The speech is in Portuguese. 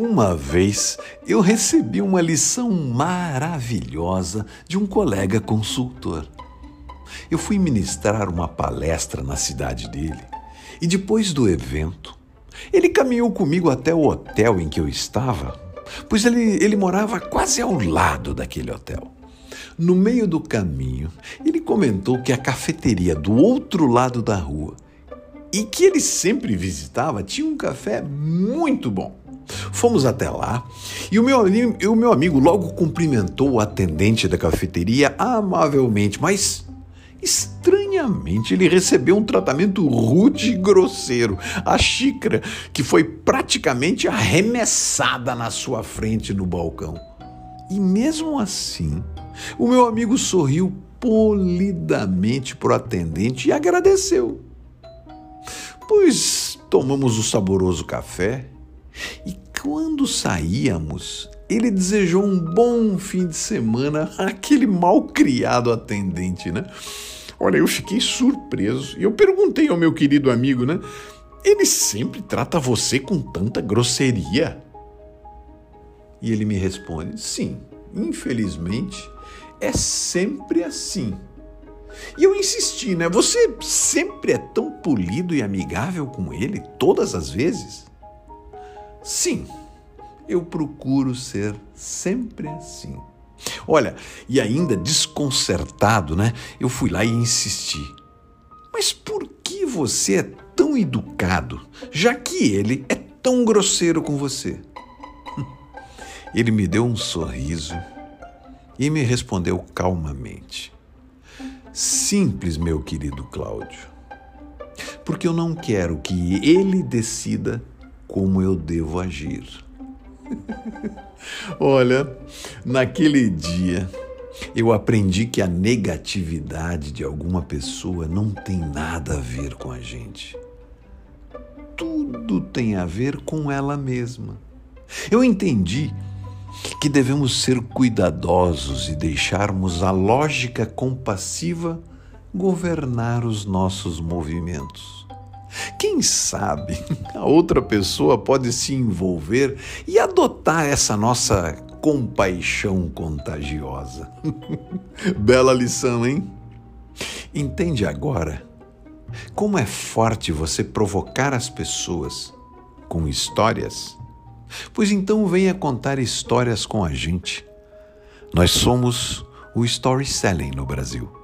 Uma vez eu recebi uma lição maravilhosa de um colega consultor. Eu fui ministrar uma palestra na cidade dele e depois do evento, ele caminhou comigo até o hotel em que eu estava, pois ele, ele morava quase ao lado daquele hotel. No meio do caminho, ele comentou que a cafeteria do outro lado da rua e que ele sempre visitava tinha um café muito bom. Fomos até lá e o meu, o meu amigo logo cumprimentou o atendente da cafeteria amavelmente, mas estranhamente ele recebeu um tratamento rude e grosseiro. A xícara que foi praticamente arremessada na sua frente no balcão. E mesmo assim, o meu amigo sorriu polidamente para o atendente e agradeceu. Pois tomamos o saboroso café e quando saíamos, ele desejou um bom fim de semana àquele mal criado atendente, né? Olha, eu fiquei surpreso e eu perguntei ao meu querido amigo, né? Ele sempre trata você com tanta grosseria? E ele me responde: sim, infelizmente é sempre assim. E eu insisti, né? Você sempre é tão polido e amigável com ele, todas as vezes? Sim, eu procuro ser sempre assim. Olha, e ainda desconcertado, né? Eu fui lá e insisti. Mas por que você é tão educado, já que ele é tão grosseiro com você? Ele me deu um sorriso e me respondeu calmamente. Simples, meu querido Cláudio. Porque eu não quero que ele decida como eu devo agir. Olha, naquele dia eu aprendi que a negatividade de alguma pessoa não tem nada a ver com a gente. Tudo tem a ver com ela mesma. Eu entendi que devemos ser cuidadosos e deixarmos a lógica compassiva governar os nossos movimentos. Quem sabe a outra pessoa pode se envolver e adotar essa nossa compaixão contagiosa. Bela lição, hein? Entende agora como é forte você provocar as pessoas com histórias? Pois então venha contar histórias com a gente. Nós somos o Story Selling no Brasil.